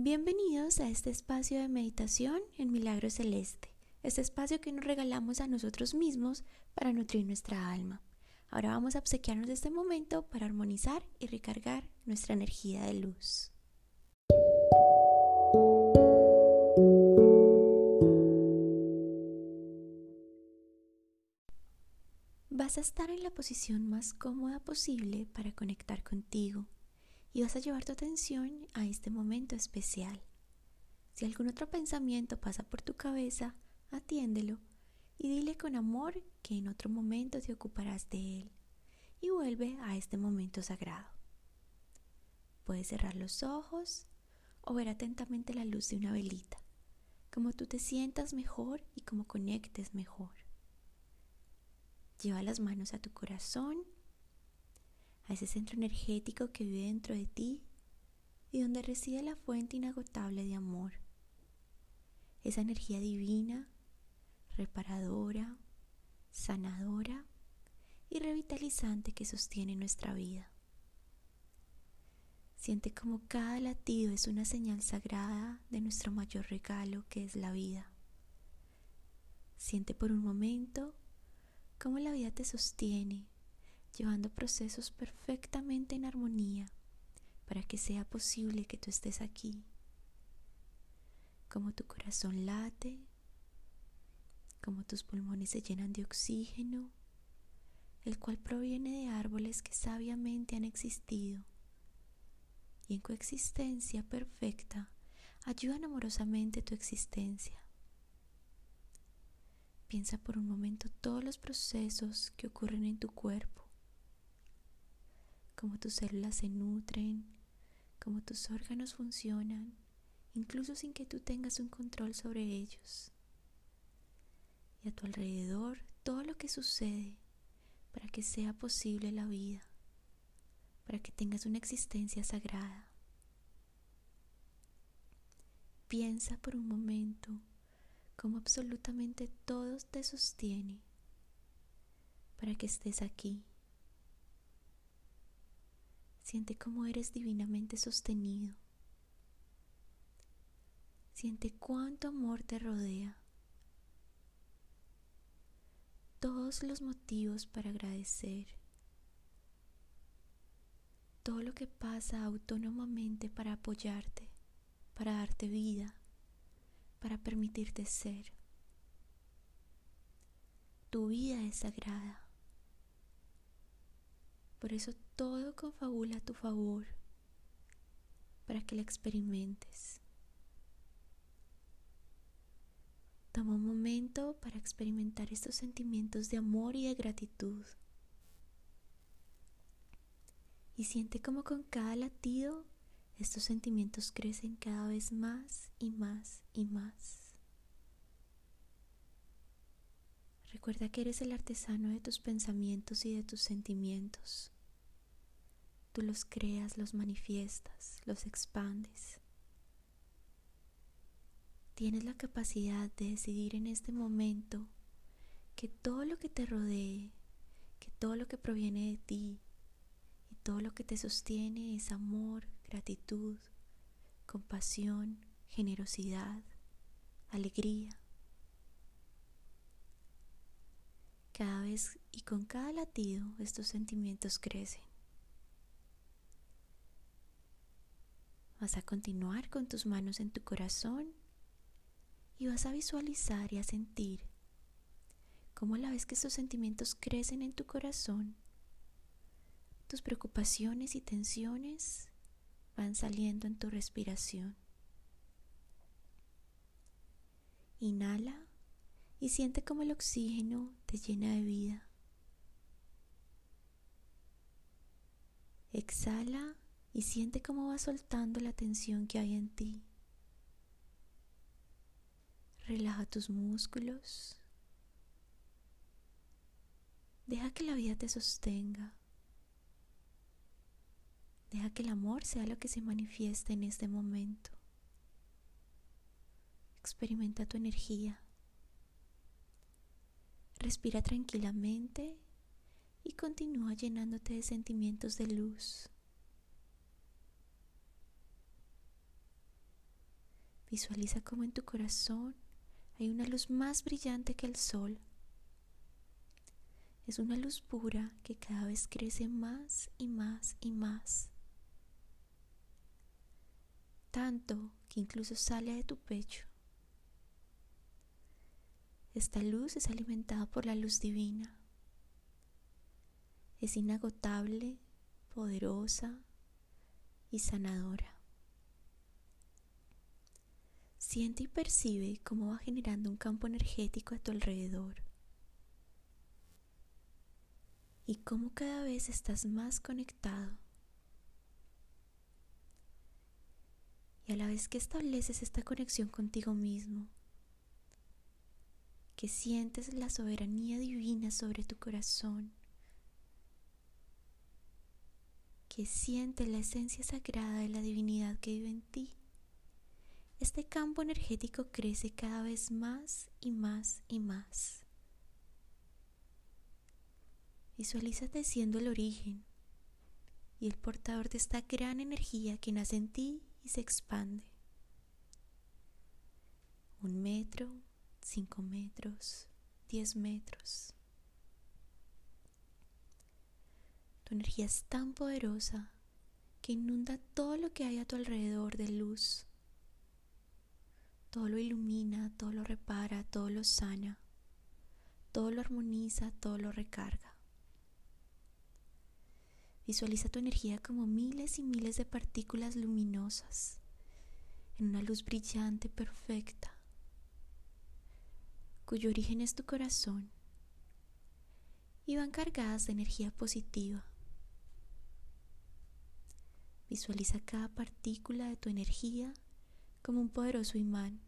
Bienvenidos a este espacio de meditación en Milagro Celeste, este espacio que nos regalamos a nosotros mismos para nutrir nuestra alma. Ahora vamos a obsequiarnos este momento para armonizar y recargar nuestra energía de luz. Vas a estar en la posición más cómoda posible para conectar contigo y vas a llevar tu atención a este momento especial. Si algún otro pensamiento pasa por tu cabeza, atiéndelo y dile con amor que en otro momento te ocuparás de él y vuelve a este momento sagrado. Puedes cerrar los ojos o ver atentamente la luz de una velita, como tú te sientas mejor y como conectes mejor. Lleva las manos a tu corazón, a ese centro energético que vive dentro de ti y donde reside la fuente inagotable de amor. Esa energía divina, reparadora, sanadora y revitalizante que sostiene nuestra vida. Siente como cada latido es una señal sagrada de nuestro mayor regalo que es la vida. Siente por un momento cómo la vida te sostiene, llevando procesos perfectamente en armonía para que sea posible que tú estés aquí. Como tu corazón late, como tus pulmones se llenan de oxígeno, el cual proviene de árboles que sabiamente han existido y en coexistencia perfecta ayudan amorosamente tu existencia. Piensa por un momento todos los procesos que ocurren en tu cuerpo, cómo tus células se nutren, cómo tus órganos funcionan, incluso sin que tú tengas un control sobre ellos. Y a tu alrededor todo lo que sucede para que sea posible la vida, para que tengas una existencia sagrada. Piensa por un momento cómo absolutamente todo te sostiene para que estés aquí. Siente cómo eres divinamente sostenido. Siente cuánto amor te rodea. Todos los motivos para agradecer. Todo lo que pasa autónomamente para apoyarte, para darte vida para permitirte ser. Tu vida es sagrada. Por eso todo confabula a tu favor para que la experimentes. Toma un momento para experimentar estos sentimientos de amor y de gratitud. Y siente como con cada latido estos sentimientos crecen cada vez más y más y más. Recuerda que eres el artesano de tus pensamientos y de tus sentimientos. Tú los creas, los manifiestas, los expandes. Tienes la capacidad de decidir en este momento que todo lo que te rodee, que todo lo que proviene de ti y todo lo que te sostiene es amor, gratitud, compasión, generosidad, alegría. Cada vez y con cada latido estos sentimientos crecen. Vas a continuar con tus manos en tu corazón y vas a visualizar y a sentir cómo a la vez que estos sentimientos crecen en tu corazón, tus preocupaciones y tensiones van saliendo en tu respiración. Inhala y siente como el oxígeno te llena de vida. Exhala y siente cómo va soltando la tensión que hay en ti. Relaja tus músculos. Deja que la vida te sostenga. Deja que el amor sea lo que se manifieste en este momento. Experimenta tu energía. Respira tranquilamente y continúa llenándote de sentimientos de luz. Visualiza cómo en tu corazón hay una luz más brillante que el sol. Es una luz pura que cada vez crece más y más y más. Tanto que incluso sale de tu pecho. Esta luz es alimentada por la luz divina. Es inagotable, poderosa y sanadora. Siente y percibe cómo va generando un campo energético a tu alrededor y cómo cada vez estás más conectado. Y a la vez que estableces esta conexión contigo mismo, que sientes la soberanía divina sobre tu corazón, que sientes la esencia sagrada de la divinidad que vive en ti, este campo energético crece cada vez más y más y más. Visualízate siendo el origen y el portador de esta gran energía que nace en ti y se expande. Un metro, cinco metros, diez metros. Tu energía es tan poderosa que inunda todo lo que hay a tu alrededor de luz, todo lo ilumina, todo lo repara, todo lo sana, todo lo armoniza, todo lo recarga. Visualiza tu energía como miles y miles de partículas luminosas en una luz brillante perfecta, cuyo origen es tu corazón y van cargadas de energía positiva. Visualiza cada partícula de tu energía como un poderoso imán.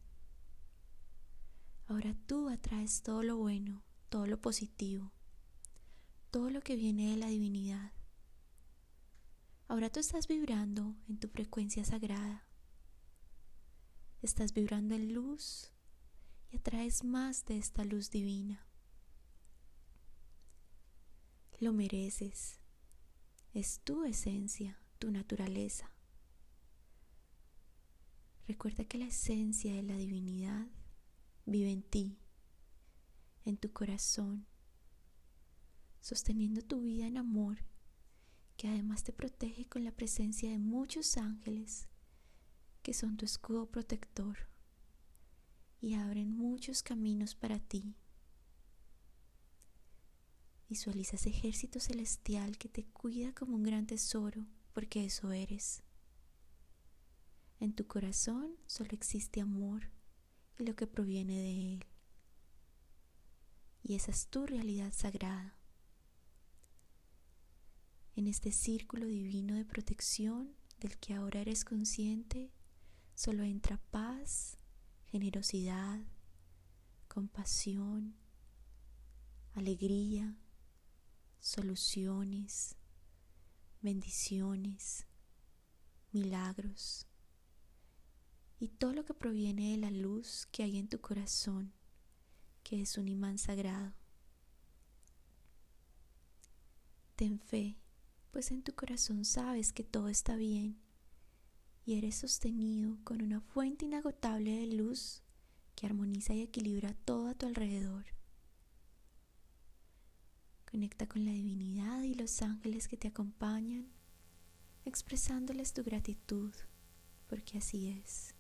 Ahora tú atraes todo lo bueno, todo lo positivo, todo lo que viene de la divinidad. Ahora tú estás vibrando en tu frecuencia sagrada. Estás vibrando en luz y atraes más de esta luz divina. Lo mereces. Es tu esencia, tu naturaleza. Recuerda que la esencia de la divinidad vive en ti, en tu corazón, sosteniendo tu vida en amor, que además te protege con la presencia de muchos ángeles que son tu escudo protector y abren muchos caminos para ti. Visualiza ese ejército celestial que te cuida como un gran tesoro, porque eso eres. En tu corazón solo existe amor y lo que proviene de él. Y esa es tu realidad sagrada. En este círculo divino de protección del que ahora eres consciente, solo entra paz, generosidad, compasión, alegría, soluciones, bendiciones, milagros y todo lo que proviene de la luz que hay en tu corazón, que es un imán sagrado. Ten fe, pues en tu corazón sabes que todo está bien y eres sostenido con una fuente inagotable de luz que armoniza y equilibra todo a tu alrededor. Conecta con la divinidad y los ángeles que te acompañan, expresándoles tu gratitud, porque así es.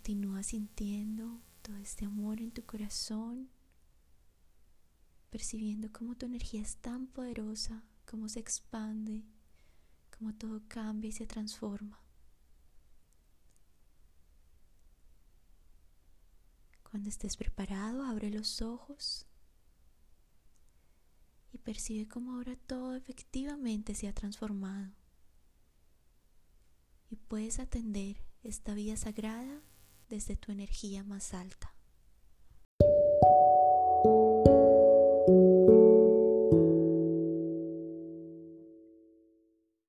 Continúa sintiendo todo este amor en tu corazón, percibiendo cómo tu energía es tan poderosa, cómo se expande, cómo todo cambia y se transforma. Cuando estés preparado, abre los ojos y percibe cómo ahora todo efectivamente se ha transformado. Y puedes atender esta vida sagrada desde tu energía más alta.